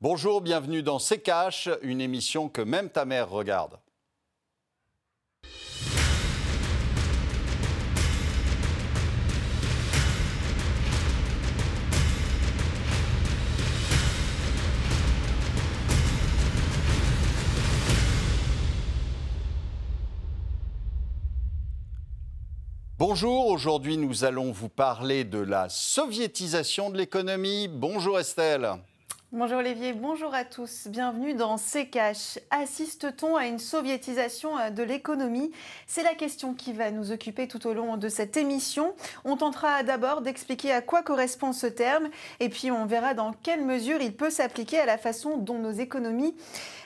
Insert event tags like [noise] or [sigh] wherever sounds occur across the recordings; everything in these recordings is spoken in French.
Bonjour, bienvenue dans C'est Cash, une émission que même ta mère regarde. Bonjour, aujourd'hui nous allons vous parler de la soviétisation de l'économie. Bonjour Estelle. Bonjour Olivier, bonjour à tous. Bienvenue dans C'est Cash. Assiste-t-on à une soviétisation euh, de l'économie? C'est la question qui va nous occuper tout au long de cette émission. On tentera d'abord d'expliquer à quoi correspond ce terme et puis on verra dans quelle mesure il peut s'appliquer à la façon dont nos économies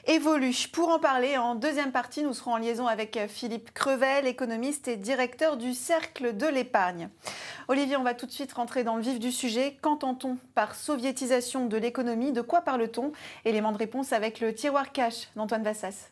évolue. Pour en parler, en deuxième partie, nous serons en liaison avec Philippe Crevel, économiste et directeur du Cercle de l'épargne. Olivier, on va tout de suite rentrer dans le vif du sujet. Qu'entend-on par soviétisation de l'économie? De quoi parle-t-on? Élément de réponse avec le tiroir cash d'Antoine Vassas.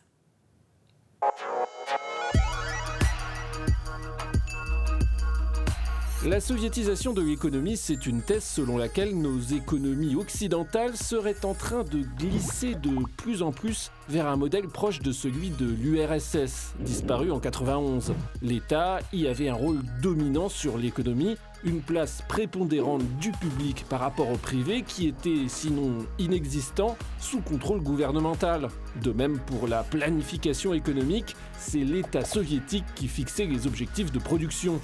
La soviétisation de l'économie, c'est une thèse selon laquelle nos économies occidentales seraient en train de glisser de plus en plus vers un modèle proche de celui de l'URSS, disparu en 91. L'État y avait un rôle dominant sur l'économie, une place prépondérante du public par rapport au privé qui était sinon inexistant sous contrôle gouvernemental. De même pour la planification économique, c'est l'État soviétique qui fixait les objectifs de production.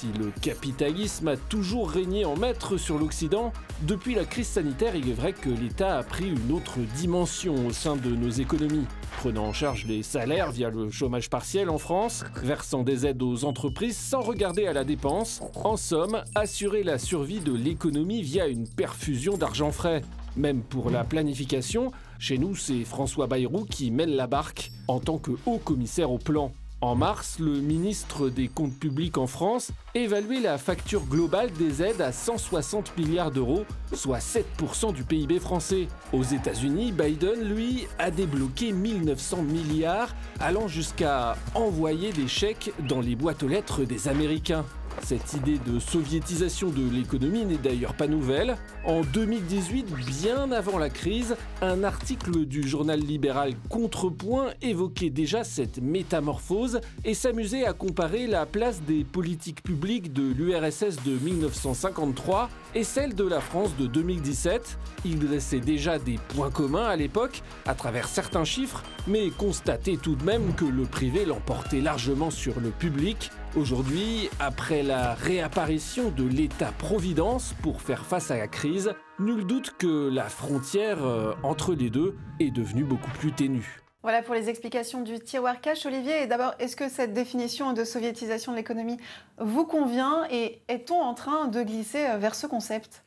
Si le capitalisme a toujours régné en maître sur l'Occident, depuis la crise sanitaire, il est vrai que l'État a pris une autre dimension au sein de nos économies, prenant en charge les salaires via le chômage partiel en France, versant des aides aux entreprises sans regarder à la dépense, en somme, assurer la survie de l'économie via une perfusion d'argent frais. Même pour la planification, chez nous, c'est François Bayrou qui mène la barque en tant que haut commissaire au plan. En mars, le ministre des Comptes publics en France évaluait la facture globale des aides à 160 milliards d'euros, soit 7% du PIB français. Aux États-Unis, Biden, lui, a débloqué 1900 milliards, allant jusqu'à envoyer des chèques dans les boîtes aux lettres des Américains. Cette idée de soviétisation de l'économie n'est d'ailleurs pas nouvelle. En 2018, bien avant la crise, un article du journal libéral Contrepoint évoquait déjà cette métamorphose et s'amusait à comparer la place des politiques publiques de l'URSS de 1953 et celle de la France de 2017. Il dressait déjà des points communs à l'époque, à travers certains chiffres, mais constatait tout de même que le privé l'emportait largement sur le public Aujourd'hui, après la réapparition de l'État-providence pour faire face à la crise, nul doute que la frontière euh, entre les deux est devenue beaucoup plus ténue. Voilà pour les explications du tiroir cash. Olivier, d'abord, est-ce que cette définition de soviétisation de l'économie vous convient et est-on en train de glisser euh, vers ce concept?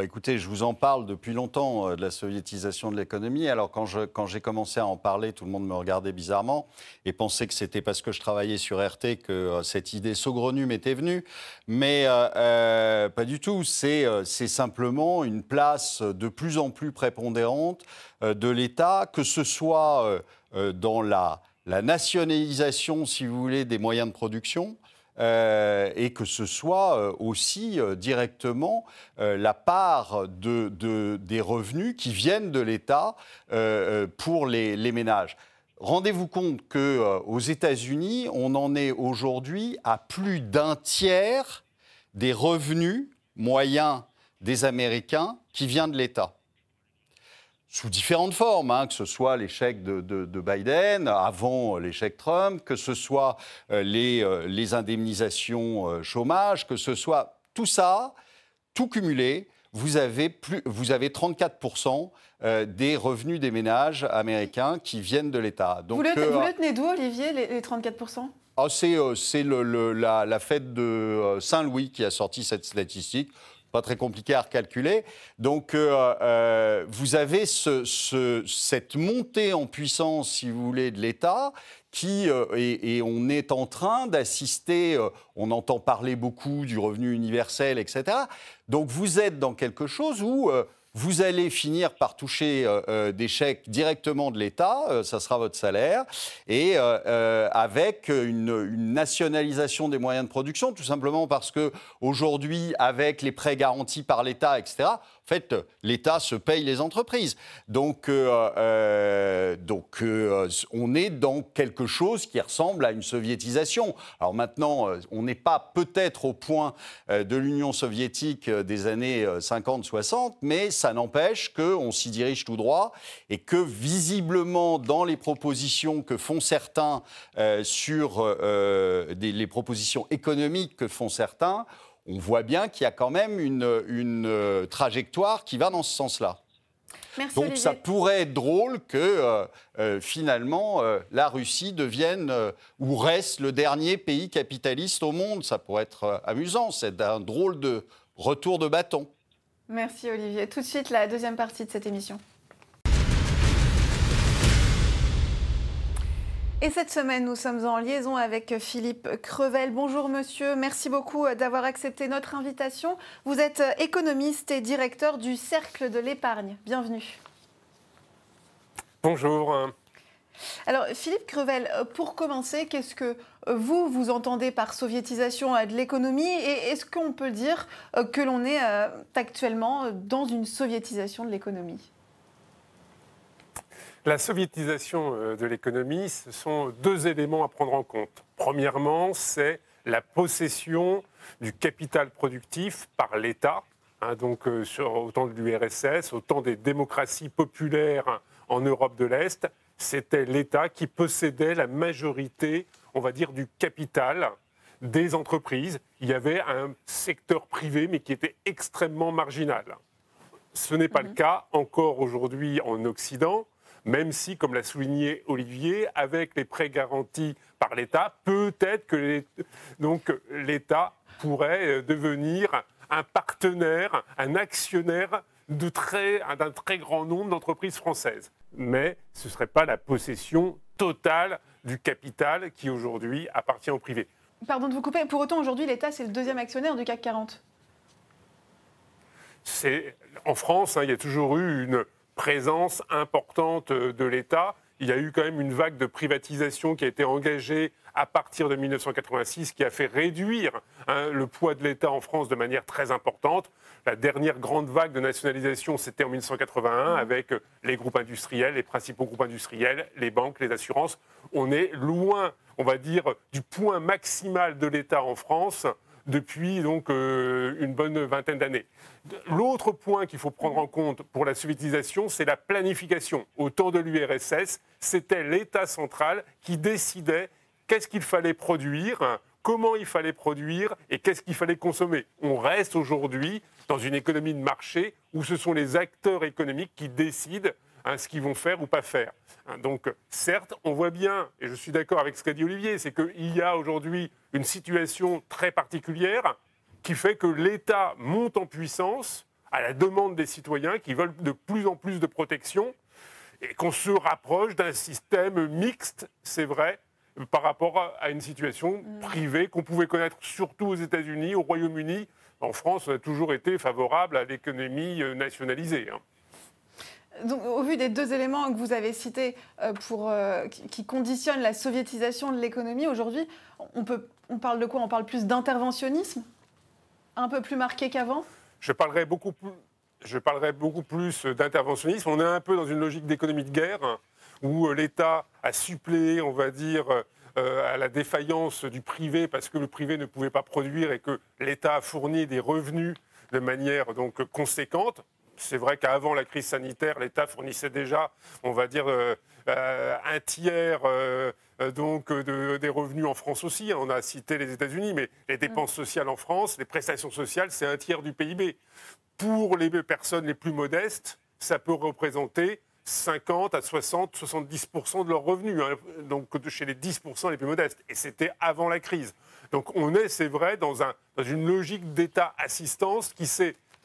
Écoutez, je vous en parle depuis longtemps euh, de la soviétisation de l'économie. Alors quand, j'ai commencé à en parler, tout le monde me regardait bizarrement et pensait que c'était parce que je travaillais sur RT que euh, cette idée saugrenue m'était venue. Mais euh, pas du tout. C'est simplement une place de plus en plus prépondérante de l'État, que ce soit dans la nationalisation, si vous voulez, des moyens de production, euh, et que ce soit euh, aussi euh, directement la part de, des revenus qui viennent de l'État pour les, les ménages. Rendez-vous compte qu'aux États-Unis, on en est aujourd'hui à plus d'un tiers des revenus moyens des Américains qui viennent de l'État sous différentes formes, hein, que ce soit l'échec de, Biden, avant l'échec Trump, que ce soit euh, les, euh, les, indemnisations euh, chômage, que ce soit tout ça, tout cumulé, vous avez, plus, vous avez 34% des revenus des ménages américains qui viennent de l'État. Vous, le, tenez d'où, Olivier, les, 34% ah, C'est la, fête de Saint-Louis qui a sorti cette statistique pas très compliqué à recalculer. Donc, euh, euh, vous avez cette montée en puissance, si vous voulez, de l'État qui, euh, et, on est en train d'assister, on entend parler beaucoup du revenu universel, etc. Donc, vous êtes dans quelque chose où vous allez finir par toucher euh, euh, des chèques directement de l'État, euh, ça sera votre salaire, et avec une, nationalisation des moyens de production, tout simplement parce que aujourd'hui, avec les prêts garantis par l'État, etc., fait, l'État se paye les entreprises. Donc, donc on est dans quelque chose qui ressemble à une soviétisation. Alors maintenant, on n'est pas peut-être au point de l'Union soviétique des années 50-60, mais ça n'empêche qu'on s'y dirige tout droit et que visiblement, dans les propositions que font certains euh, sur euh, les propositions économiques que font certains, on voit bien qu'il y a quand même une, euh, trajectoire qui va dans ce sens-là. Donc ça pourrait être drôle que finalement la Russie devienne ou reste le dernier pays capitaliste au monde. Ça pourrait être amusant, c'est un drôle de retour de bâton. Merci Olivier. Tout de suite, la deuxième partie de cette émission. Et cette semaine, nous sommes en liaison avec Philippe Crevel. Bonjour monsieur, merci beaucoup d'avoir accepté notre invitation. Vous êtes économiste et directeur du Cercle de l'épargne. Bienvenue. Bonjour. Alors Philippe Crevel, pour commencer, qu'est-ce que vous, vous entendez par soviétisation de l'économie? Et est-ce qu'on peut dire que l'on est euh, actuellement dans une soviétisation de l'économie? La soviétisation euh, de l'économie, ce sont deux éléments à prendre en compte. Premièrement, c'est la possession du capital productif par l'État, hein, donc sur autant de l'URSS, autant des démocraties populaires en Europe de l'Est, c'était l'État qui possédait la majorité, on va dire, du capital des entreprises. Il y avait un secteur privé, mais qui était extrêmement marginal. Ce n'est pas le mhm. cas encore aujourd'hui en Occident, même si, comme l'a souligné Olivier, avec les prêts garantis par l'État, peut-être que l'État pourrait euh, devenir un partenaire, un actionnaire d'un très, très grand nombre d'entreprises françaises mais ce ne serait pas la possession totale du capital qui aujourd'hui appartient au privé. Pardon de vous couper, pour autant aujourd'hui l'État c'est le deuxième actionnaire du CAC 40. En France, hein, il y a toujours eu une présence importante de l'État. Il y a eu quand même une vague de privatisation qui a été engagée à partir de 1986 qui a fait réduire hein, le poids de l'État en France de manière très importante. La dernière grande vague de nationalisation, c'était en 1981 mmh. avec les groupes industriels, les principaux groupes industriels, les banques, les assurances. On est loin, on va dire, du point maximal de l'État en France depuis donc euh, une bonne vingtaine d'années. L'autre point qu'il faut prendre en compte pour la soviétisation, c'est la planification. Au temps de l'URSS, c'était l'État central qui décidait qu'est-ce qu'il fallait produire, comment il fallait produire et qu'est-ce qu'il fallait consommer. On reste aujourd'hui dans une économie de marché où ce sont les acteurs économiques qui décident hein, ce qu'ils vont faire ou pas faire. Hein, donc, certes, on voit bien, et je suis d'accord avec ce qu'a dit Olivier, c'est qu'il y a aujourd'hui une situation très particulière qui fait que l'État monte en puissance à la demande des citoyens qui veulent de plus en plus de protection et qu'on se rapproche d'un système mixte, c'est vrai, par rapport à une situation mm. privée qu'on pouvait connaître surtout aux États-Unis, au Royaume-Uni. En France, on a toujours été favorable à l'économie euh, nationalisée. Hein. Au vu des deux éléments que vous avez cités euh, euh, qui conditionnent la soviétisation de l'économie, aujourd'hui, on, parle de quoi? On parle plus d'interventionnisme? Un peu plus marqué qu'avant? Je parlerai beaucoup plus, d'interventionnisme. On est un peu dans une logique d'économie de guerre où euh, l'État a suppléé, on va dire, à la défaillance du privé parce que le privé ne pouvait pas produire et que l'État a fourni des revenus de manière conséquente. C'est vrai qu'avant la crise sanitaire, l'État fournissait déjà, on va dire, euh, un tiers donc des revenus en France aussi. On a cité les États-Unis, mais les dépenses sociales en France, les prestations sociales, c'est un tiers du PIB. Pour les personnes les plus modestes, ça peut représenter 50 à 60, 70% de leurs revenus, hein, donc chez les 10% les plus modestes. Et c'était avant la crise. Donc on est, c'est vrai, dans, un, dans une logique d'État-assistance qui,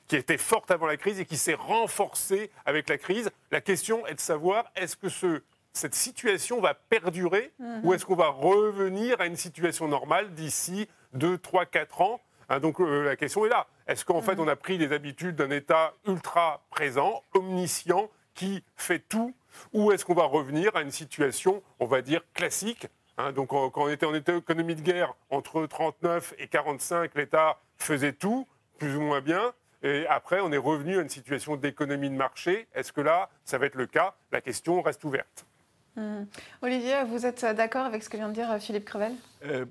qui était forte avant la crise et qui s'est renforcée avec la crise. La question est de savoir est-ce que ce, cette situation va perdurer mhm. ou est-ce qu'on va revenir à une situation normale d'ici 2, 3, 4 ans? Hein, donc la question est là. Est-ce qu'en fait, on a pris les habitudes d'un État ultra présent, omniscient, qui fait tout Ou est-ce qu'on va revenir à une situation, on va dire, classique? Hein? Donc, quand on était en économie de guerre, entre 39 et 45, l'État faisait tout, plus ou moins bien. Et après, on est revenu à une situation d'économie de marché. Est-ce que là, ça va être le cas? La question reste ouverte. Hmm. Olivier, vous êtes d'accord avec ce que vient de dire Philippe Crevel? Euh,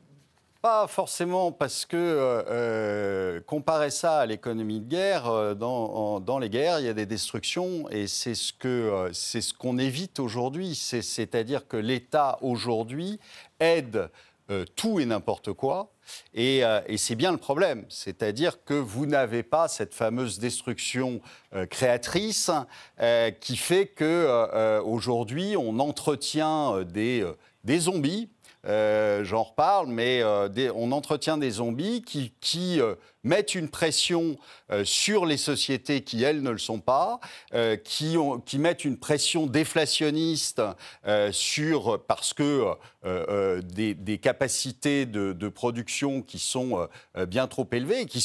pas forcément parce que euh, euh, comparer ça à l'économie de guerre, euh, dans, dans, les guerres, il y a des destructions et c'est ce que c'est ce qu'on évite aujourd'hui. C'est-à-dire que l'État aujourd'hui aide tout et n'importe quoi. Et, et c'est bien le problème, c'est-à-dire que vous n'avez pas cette fameuse destruction créatrice qui fait que aujourd'hui on entretient des, des zombies euh, j'en reparle, mais euh, on entretient des zombies qui, euh, mettent une pression sur les sociétés qui, elles, ne le sont pas, qui, mettent une pression déflationniste sur, parce que des, capacités de, production qui sont bien trop élevées et qui,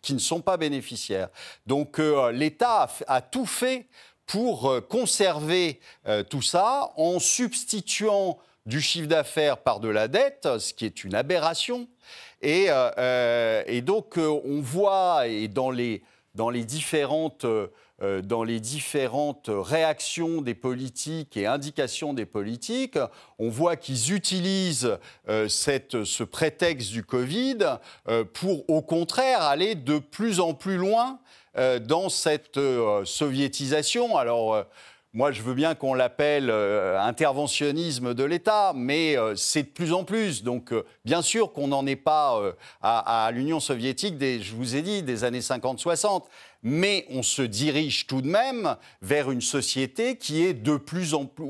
qui, ne sont pas bénéficiaires. Donc l'État a, tout fait pour conserver tout ça en substituant du chiffre d'affaires par de la dette, ce qui est une aberration. Et, euh, euh, donc, euh, on voit, et dans les, dans les différentes dans les différentes réactions des politiques et indications des politiques, on voit qu'ils utilisent cette, ce prétexte du Covid pour, au contraire, aller de plus en plus loin dans cette soviétisation. Alors, moi, je veux bien qu'on l'appelle euh, interventionnisme de l'État, mais euh, c'est de plus en plus. Donc, euh, bien sûr qu'on n'en est pas à, l'Union soviétique, des, je vous ai dit, des années 50-60 mais on se dirige tout de même vers une société qui est de plus en plus,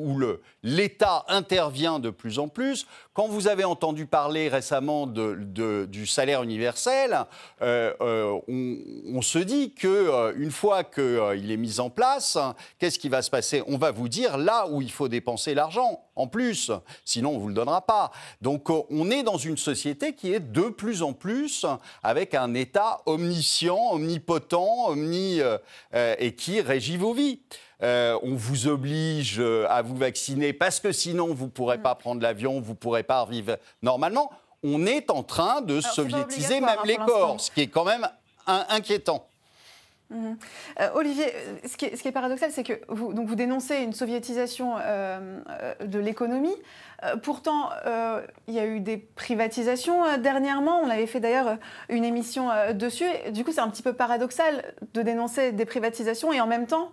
l'État intervient de plus en plus. Quand vous avez entendu parler récemment du salaire universel, euh, euh, on, se dit que euh, une fois qu'il est mis en place, qu'est-ce qui va se passer? On va vous dire là où il faut dépenser l'argent en plus, sinon on vous le donnera pas. Donc on est dans une société qui est de plus en plus avec un État omniscient, omnipotent, euh, euh, et qui régit vos vies. Euh, on vous oblige à vous vacciner parce que sinon vous ne pourrez pas prendre l'avion, vous ne pourrez pas vivre normalement. On est en train de soviétiser même les corps, ce qui est quand même inquiétant. Mhm. Olivier, ce qui, est, paradoxal, c'est que vous, donc vous dénoncez une soviétisation de l'économie. Euh, pourtant, euh, il y a eu des privatisations euh, dernièrement. On avait fait d'ailleurs une émission dessus. Du coup, c'est un petit peu paradoxal de dénoncer des privatisations et en même temps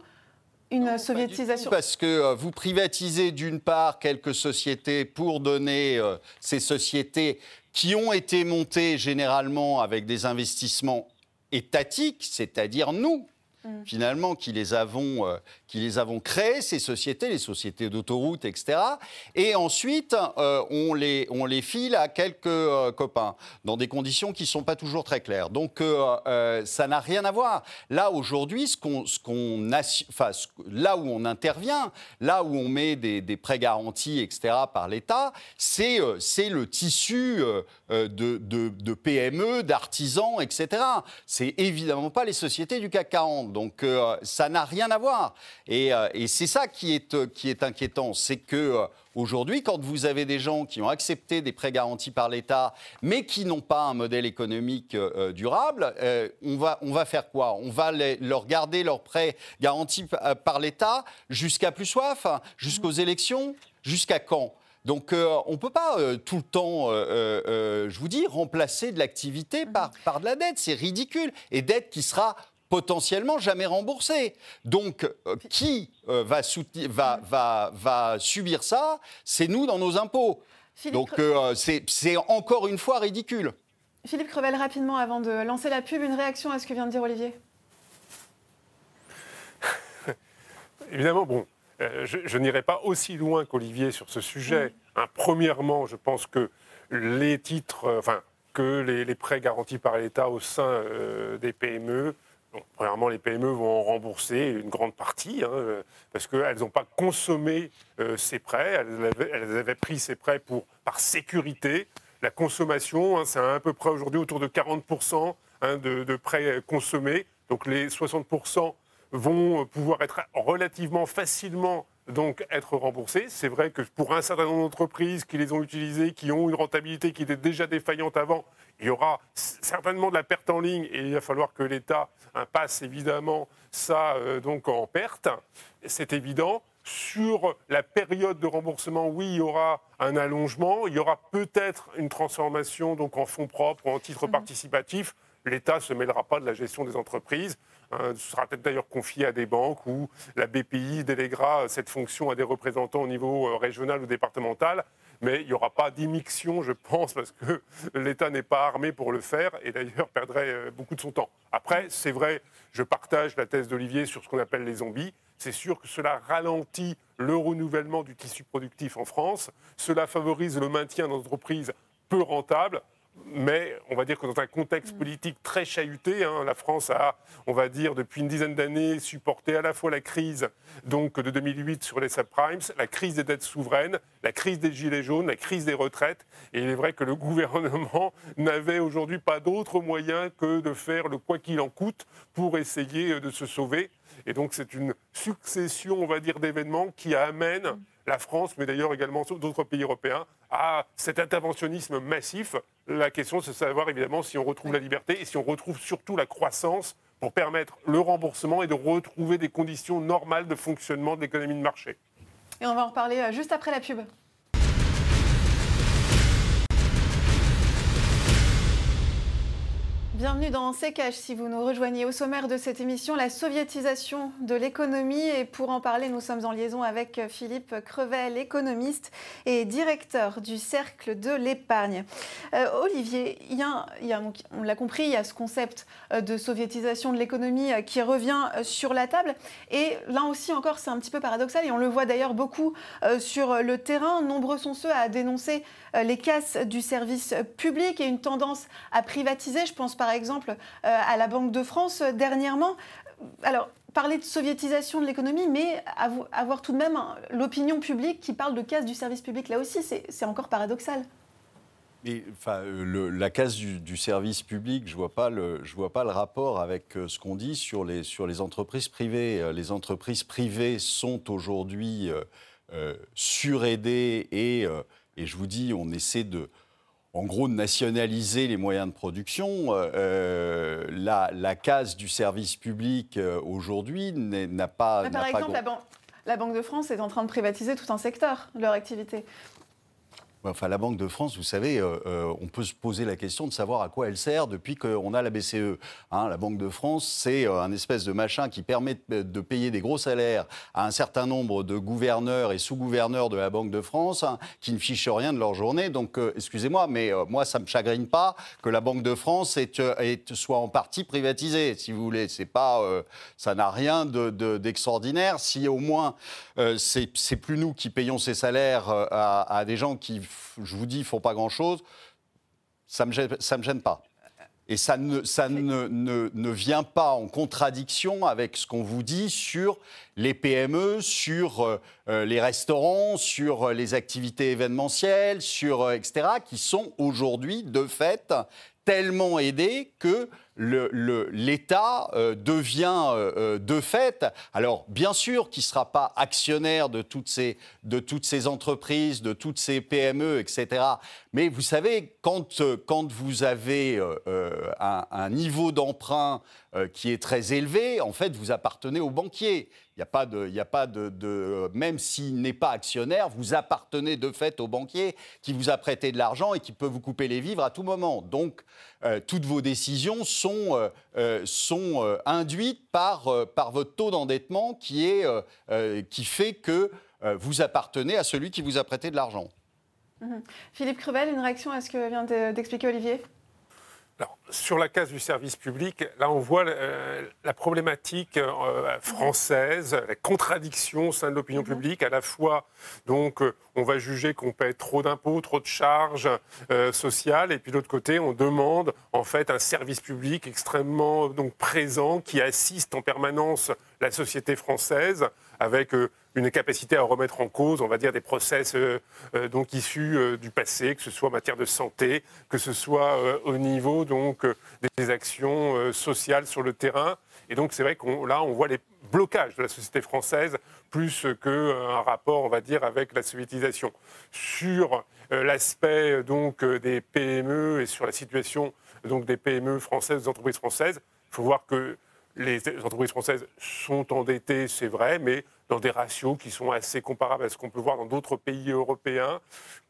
une soviétisation. parce que vous privatisez d'une part quelques sociétés pour donner ces sociétés qui ont été montées généralement avec des investissements étatiques, c'est-à-dire nous, Mm. finalement, qui les, avons, euh, qui les avons créées, ces sociétés, les sociétés d'autoroute, etc. Et ensuite, euh, on, les, on les file à quelques euh, copains, dans des conditions qui ne sont pas toujours très claires. Donc, ça n'a rien à voir. Là, aujourd'hui, ce qu'on, ce qu'on enfin, là où on intervient, là où on met des, des prêts garantis, etc., par l'État, c'est, c'est le tissu de, de, de PME, d'artisans, etc. C'est évidemment pas les sociétés du CAC 40. Donc euh, ça n'a rien à voir. Et, euh, c'est ça qui est, euh, qui est inquiétant, c'est que aujourd'hui, quand vous avez des gens qui ont accepté des prêts garantis par l'État, mais qui n'ont pas un modèle économique durable, on, va, on va faire quoi? On va leur garder leurs prêts garantis par l'État jusqu'à plus soif, jusqu'aux élections, jusqu'à quand? Donc on ne peut pas tout le temps, je vous dis, remplacer de l'activité par, par de la dette. C'est ridicule. Et dette qui sera potentiellement jamais remboursé. Donc, euh, qui euh, va, va, va, va, subir ça C'est nous dans nos impôts. Donc, euh, c'est encore une fois ridicule. Philippe Crevel, rapidement, avant de lancer la pub, une réaction à ce que vient de dire Olivier? [laughs] Évidemment, bon, je, n'irai pas aussi loin qu'Olivier sur ce sujet. Hein, premièrement, je pense que les titres, enfin, que les, les, prêts garantis par l'État au sein des PME premièrement, les PME vont rembourser une grande partie, hein, parce qu'elles n'ont pas consommé euh, ces prêts, elles avaient, pris ces prêts pour, par sécurité. la consommation, hein, c'est à peu près aujourd'hui autour de 40% hein, de prêts consommés. Donc les 60% vont pouvoir être relativement facilement donc être remboursés. C'est vrai que pour un certain nombre d'entreprises qui les ont utilisées, qui ont une rentabilité qui était déjà défaillante avant, il y aura certainement de la perte en ligne et il va falloir que l'État passe évidemment ça euh, donc en perte. C'est évident. Sur la période de remboursement, oui, il y aura un allongement. Il y aura peut-être une transformation donc en fonds propres ou en titres mmh. participatifs. L'État ne se mêlera pas de la gestion des entreprises. Hein, ce sera peut-être d'ailleurs confié à des banques où la BPI déléguera cette fonction à des représentants au niveau euh, régional ou départemental. Mais il n'y aura pas d'immixtion, je pense, parce que [laughs] l'État n'est pas armé pour le faire et d'ailleurs perdrait euh, beaucoup de son temps. Après, c'est vrai, je partage la thèse d'Olivier sur ce qu'on appelle les zombies. C'est sûr que cela ralentit le renouvellement du tissu productif en France. Cela favorise le maintien d'entreprises peu rentables mais on va dire que dans un contexte mm. politique très chahuté, hein, la France a, on va dire, depuis une dizaine d'années, supporté à la fois la crise donc, de 2008 sur les subprimes, la crise des dettes souveraines, la crise des gilets jaunes, la crise des retraites. Et il est vrai que le [laughs] gouvernement n'avait aujourd'hui pas d'autre moyen que de faire le quoi qu'il en coûte pour essayer de se sauver. Et donc c'est une succession, on va dire, d'événements qui amènent mm. la France, mais d'ailleurs également d'autres pays européens, à cet interventionnisme massif. La question, c'est de savoir évidemment si on retrouve la liberté et si on retrouve surtout la croissance pour permettre le remboursement et de retrouver des conditions normales de fonctionnement de l'économie de marché. Et on va en reparler euh, juste après la pub. Bienvenue dans CKH. Si vous nous rejoignez au sommaire de cette émission, la soviétisation de l'économie. Et pour en parler, nous sommes en liaison avec Philippe Crevel, économiste et directeur du Cercle de l'épargne. Euh, Olivier, y a, on l'a compris, il y a ce concept euh, de soviétisation de l'économie euh, qui revient sur la table. Et là aussi encore, c'est un petit peu paradoxal et on le voit d'ailleurs beaucoup sur le terrain. Nombreux sont ceux à dénoncer les casses du service public et une tendance à privatiser. Je pense par exemple euh, à la Banque de France euh, dernièrement. Alors, parler de soviétisation de l'économie, mais avoir tout de même l'opinion publique qui parle de casse du service public, là aussi, c'est encore paradoxal. Euh, la casse du, service public, je vois, pas le, vois pas le rapport avec ce qu'on dit sur les, sur les entreprises privées. Les entreprises privées sont aujourd'hui suraidées et, et je vous dis, on essaie de, en gros, de nationaliser les moyens de production. Euh, euh, la, case du service public euh, aujourd'hui n'a pas. par exemple, la, Banque de France est en train de privatiser tout un secteur, leur activité. Enfin, la Banque de France, vous savez, euh, euh, on peut se poser la question de savoir à quoi elle sert depuis qu'on a la BCE. Hein, la Banque de France, c'est euh, un espèce de machin qui permet de payer des gros salaires à un certain nombre de gouverneurs et sous-gouverneurs de la Banque de France hein, qui ne fichent rien de leur journée. Donc, excusez-moi, mais moi, ça ne me chagrine pas que la Banque de France soit en partie privatisée, si vous voulez. C'est pas, ça n'a rien d'extraordinaire. si au moins, c'est plus nous qui payons ces salaires à, à des gens qui je vous dis, ils font pas grand-chose, ça ne me, me gêne pas. Et ça, ne, ça ne, ne, vient pas en contradiction avec ce qu'on vous dit sur les PME, sur euh, euh, les restaurants, sur euh, les activités événementielles, sur etc., qui sont aujourd'hui de fait tellement aidés que l'État le, euh, devient euh, euh, de fait, alors bien sûr qu'il ne sera pas actionnaire de toutes, ces, de toutes ces entreprises, de toutes ces PME, etc. Mais vous savez, quand, quand vous avez un, un, niveau d'emprunt qui est très élevé, en fait, vous appartenez aux banquiers. Il n'y a pas de, il a pas de, même s'il n'est pas actionnaire, vous appartenez de fait au banquier qui vous a prêté de l'argent et qui peut vous couper les vivres à tout moment. Donc, toutes vos décisions sont sont, euh, euh, euh, induites par, par votre taux d'endettement qui, est, qui fait que vous appartenez à celui qui vous a prêté de l'argent. Mhm. Philippe Crevel, une réaction à ce que vient d'expliquer Olivier? Sur la case du service public, là, on voit euh, la problématique euh, française, la contradiction au sein de l'opinion mhm. publique. À la fois, donc, euh, on va juger qu'on paie trop d'impôts, trop de charges sociales, et puis de l'autre côté, on demande en fait un service public extrêmement présent qui assiste en permanence la société française avec une capacité à remettre en cause, on va dire, des process donc issus du passé, que ce soit en matière de santé, que ce soit au niveau des actions sociales sur le terrain. Et donc c'est vrai qu'on là on voit les blocages de la société française plus qu'un rapport, on va dire, avec la soviétisation. Sur l'aspect donc des PME et sur la situation donc des PME françaises, des entreprises françaises. Il faut voir que les entreprises françaises sont endettées, c'est vrai, mais dans des ratios qui sont assez comparables à ce qu'on peut voir dans d'autres pays européens,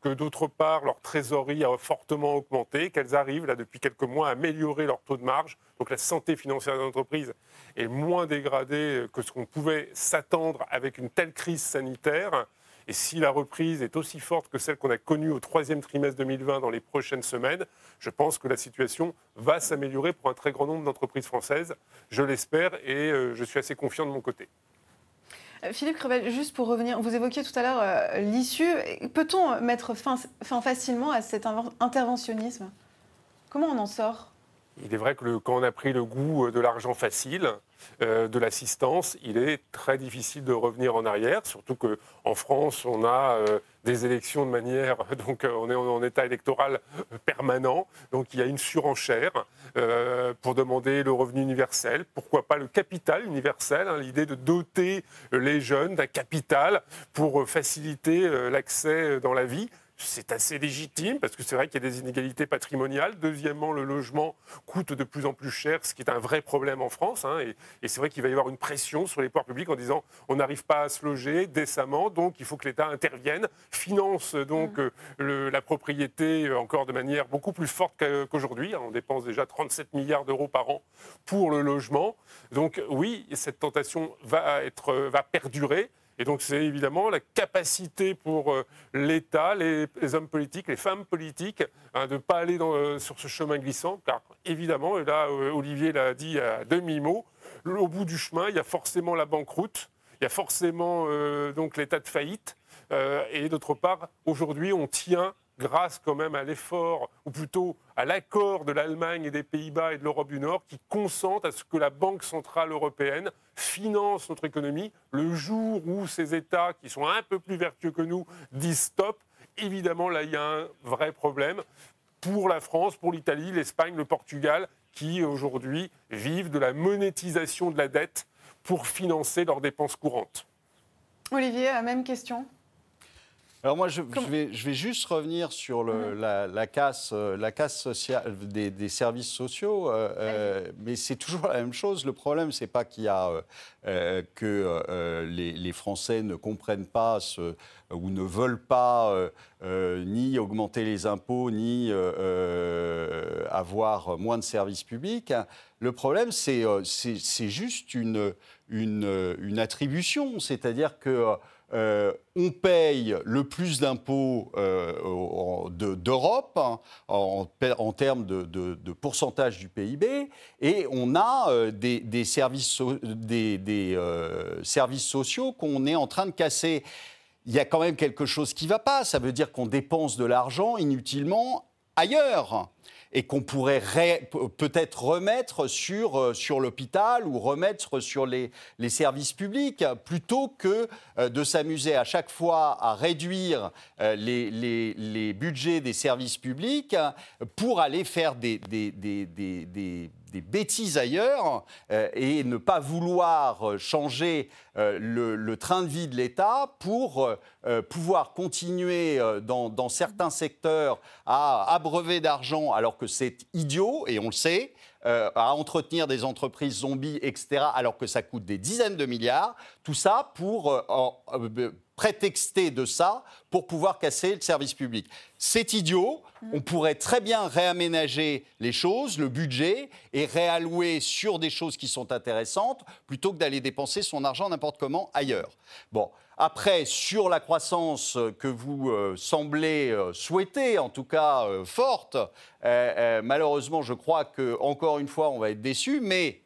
que d'autre part, leur trésorerie a fortement augmenté, qu'elles arrivent là depuis quelques mois à améliorer leur taux de marge. Donc la santé financière des entreprises est moins dégradée que ce qu'on pouvait s'attendre avec une telle crise sanitaire. Et si la reprise est aussi forte que celle qu'on a connue au troisième trimestre 2020 dans les prochaines semaines, je pense que la situation va s'améliorer pour un très grand nombre d'entreprises françaises. Je l'espère et euh, je suis assez confiant de mon côté. Euh, Philippe Crevel, juste pour revenir, vous évoquiez tout à l'heure euh, l'issue. Peut-on mettre fin, fin facilement à cet interventionnisme? Comment on en sort? Il est vrai que quand on a pris le goût de l'argent facile, euh, de l'assistance, il est très difficile de revenir en arrière, surtout qu'en France, on a euh, des élections de manière, [laughs] donc euh, on est en, état électoral permanent, donc il y a une surenchère pour demander le revenu universel, pourquoi pas le capital universel, hein, l'idée de doter les jeunes d'un capital pour faciliter l'accès dans la vie c'est assez légitime parce que c'est vrai qu'il y a des inégalités patrimoniales. Deuxièmement, le logement coûte de plus en plus cher, ce qui est un vrai problème en France. Hein, et, c'est vrai qu'il va y avoir une pression sur les pouvoirs publics en disant on n'arrive pas à se loger décemment, donc il faut que l'État intervienne, finance donc mmh. euh, la propriété euh, encore de manière beaucoup plus forte qu'aujourd'hui. On dépense déjà 37 milliards d'euros par an pour le logement. Donc oui, cette tentation va, être, va perdurer. Et donc c'est évidemment la capacité pour euh, l'État, les, hommes politiques, les femmes politiques, hein, de ne pas aller euh, sur ce chemin glissant, car évidemment, et là euh, Olivier l'a dit à demi-mot, au bout du chemin, il y a forcément la banqueroute, il y a forcément donc l'état de faillite, et d'autre part, aujourd'hui, on tient grâce quand même à l'effort, ou plutôt à l'accord de l'Allemagne et des Pays-Bas et de l'Europe du Nord, qui consentent à ce que la Banque centrale européenne finance notre économie. Le jour où ces États, qui sont un peu plus vertueux que nous, disent stop, évidemment, là, il y a un vrai problème pour la France, pour l'Italie, l'Espagne, le Portugal, qui aujourd'hui vivent de la monétisation de la dette pour financer leurs dépenses courantes. Olivier, même question? Alors moi, je, vais, je, vais, juste revenir sur le, la, casse, euh, la casse sociale des, services sociaux, euh, euh, mais c'est toujours la même chose. Le problème, c'est pas qu'il y a que les, Français ne comprennent pas ce, ou ne veulent pas ni augmenter les impôts, ni avoir moins de services publics. Le problème, c'est juste une, une, une attribution, c'est-à-dire que euh, on paye le plus d'impôts euh, d'Europe hein, en, termes de, pourcentage du PIB et on a euh, des, services, des, services sociaux qu'on est en train de casser. Il y a quand même quelque chose qui ne va pas. Ça veut dire qu'on dépense de l'argent inutilement ailleurs et qu'on pourrait peut-être remettre sur, euh, sur l'hôpital ou remettre sur les, services publics, plutôt que euh, de s'amuser à chaque fois à réduire euh, les, budgets des services publics pour aller faire des bêtises ailleurs euh, et ne pas vouloir euh, changer euh, le, train de vie de l'État pour pouvoir continuer dans, certains secteurs à abreuver d'argent alors que c'est idiot, et on le sait, à entretenir des entreprises zombies, etc., alors que ça coûte des dizaines de milliards. Tout ça pour prétexter de ça pour pouvoir casser le service public. C'est idiot. On pourrait très bien réaménager les choses, le budget, et réallouer sur des choses qui sont intéressantes, plutôt que d'aller dépenser son argent n'importe comment ailleurs. Bon. Après, sur la croissance que vous euh, semblez euh, souhaiter, en tout cas euh, forte, malheureusement, je crois que encore une fois, on va être déçu. Mais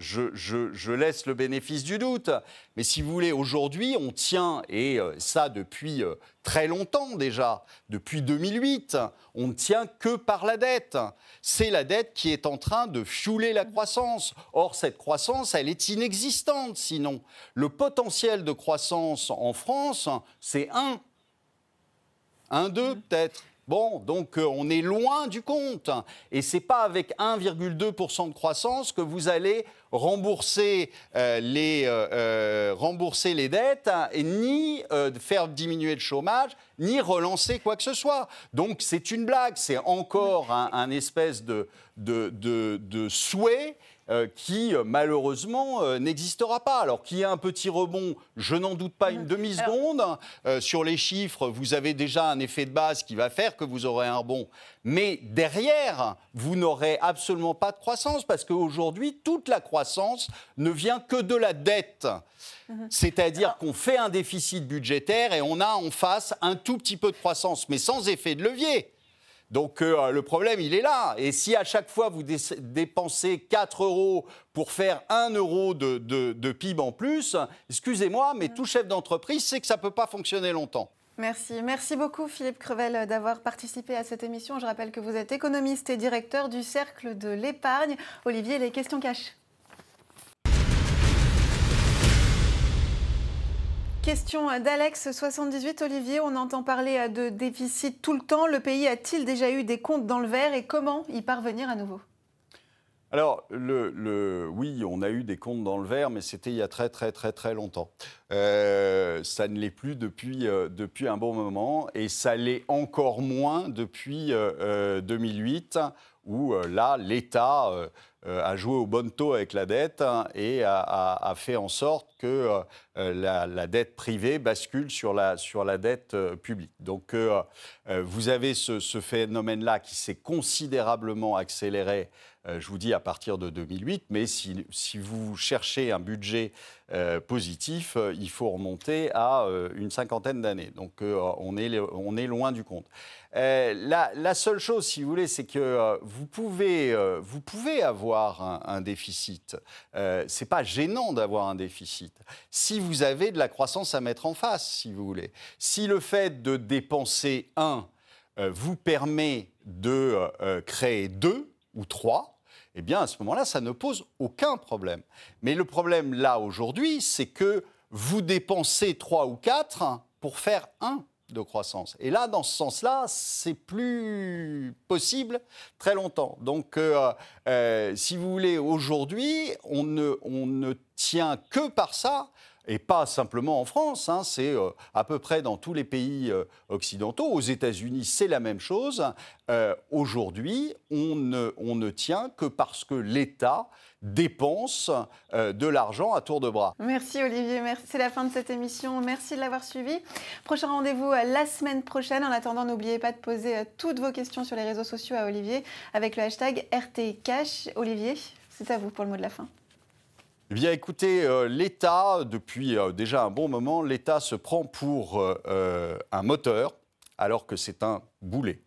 je, laisse le bénéfice du doute. Mais si vous voulez, aujourd'hui, on tient, et euh, ça depuis euh, très longtemps déjà, depuis 2008, on ne tient que par la dette. C'est la dette qui est en train de fiouler la croissance. Or, cette croissance, elle est inexistante sinon. Le potentiel de croissance en France, c'est 1. 1, 2 peut-être. Bon, donc euh, on est loin du compte. Et ce n'est pas avec 1,2% de croissance que vous allez rembourser, euh, les, euh, rembourser les dettes, et ni faire diminuer le chômage, ni relancer quoi que ce soit. Donc c'est une blague, c'est encore un, espèce de, de, de souhait euh, qui euh, malheureusement euh, n'existera pas. Alors qu'il y ait un petit rebond, je n'en doute pas une demi-seconde. sur les chiffres, vous avez déjà un effet de base qui va faire que vous aurez un rebond. Mais derrière, vous n'aurez absolument pas de croissance parce qu'aujourd'hui, toute la croissance ne vient que de la dette. Mhm. C'est-à-dire qu'on fait un déficit budgétaire et on a en face un tout petit peu de croissance, mais sans effet de levier. Donc euh, le problème, il est là. Et si à chaque fois vous dépensez 4 euros pour faire 1 euro de, PIB en plus, excusez-moi, mais tout chef d'entreprise sait que ça ne peut pas fonctionner longtemps. Merci. Merci beaucoup Philippe Crevel d'avoir participé à cette émission. Je rappelle que vous êtes économiste et directeur du Cercle de l'épargne. Olivier, les questions cachées. Question d'Alex78. Olivier, on entend parler de déficit tout le temps. Le pays a-t-il déjà eu des comptes dans le vert et comment y parvenir à nouveau? Alors, oui, on a eu des comptes dans le vert, mais c'était il y a très très très très longtemps. Euh, ça ne l'est plus depuis, euh, depuis un bon moment, et ça l'est encore moins depuis 2008, euh, où là, l'État euh, a joué au bon taux avec la dette hein, et a, fait en sorte que euh, la, dette privée bascule sur la, sur la dette euh, publique. Donc vous avez ce, ce phénomène-là qui s'est considérablement accéléré je vous dis à partir de 2008, mais si, vous cherchez un budget positif, il faut remonter à une cinquantaine d'années. Donc on, est, on est loin du compte. La, seule chose, si vous voulez, c'est que vous, pouvez, vous pouvez avoir un, déficit. Euh, c'est pas gênant d'avoir un déficit. Si vous avez de la croissance à mettre en face, si vous voulez. Si le fait de dépenser un euh, vous permet de euh, créer deux ou trois, eh bien à ce moment-là, ça ne pose aucun problème. Mais le problème là aujourd'hui, c'est que vous dépensez trois ou quatre pour faire un de croissance. Et là, dans ce sens-là, c'est plus possible très longtemps. Donc, euh, euh, si vous voulez, aujourd'hui, on ne tient que par ça et pas simplement en France, hein, c'est euh, à peu près dans tous les pays occidentaux. Aux États-Unis, c'est la même chose. Aujourd'hui, on ne, on ne tient que parce que l'État dépense euh, de l'argent à tour de bras. Merci Olivier, c'est la fin de cette émission. Merci de l'avoir suivi. Prochain rendez-vous euh, la semaine prochaine. En attendant, n'oubliez pas de poser euh, toutes vos questions sur les réseaux sociaux à Olivier avec le hashtag RTCash. Olivier, c'est à vous pour le mot de la fin. Eh bien, écoutez, l'État, depuis déjà un bon moment, l'État se prend pour un moteur alors que c'est un boulet.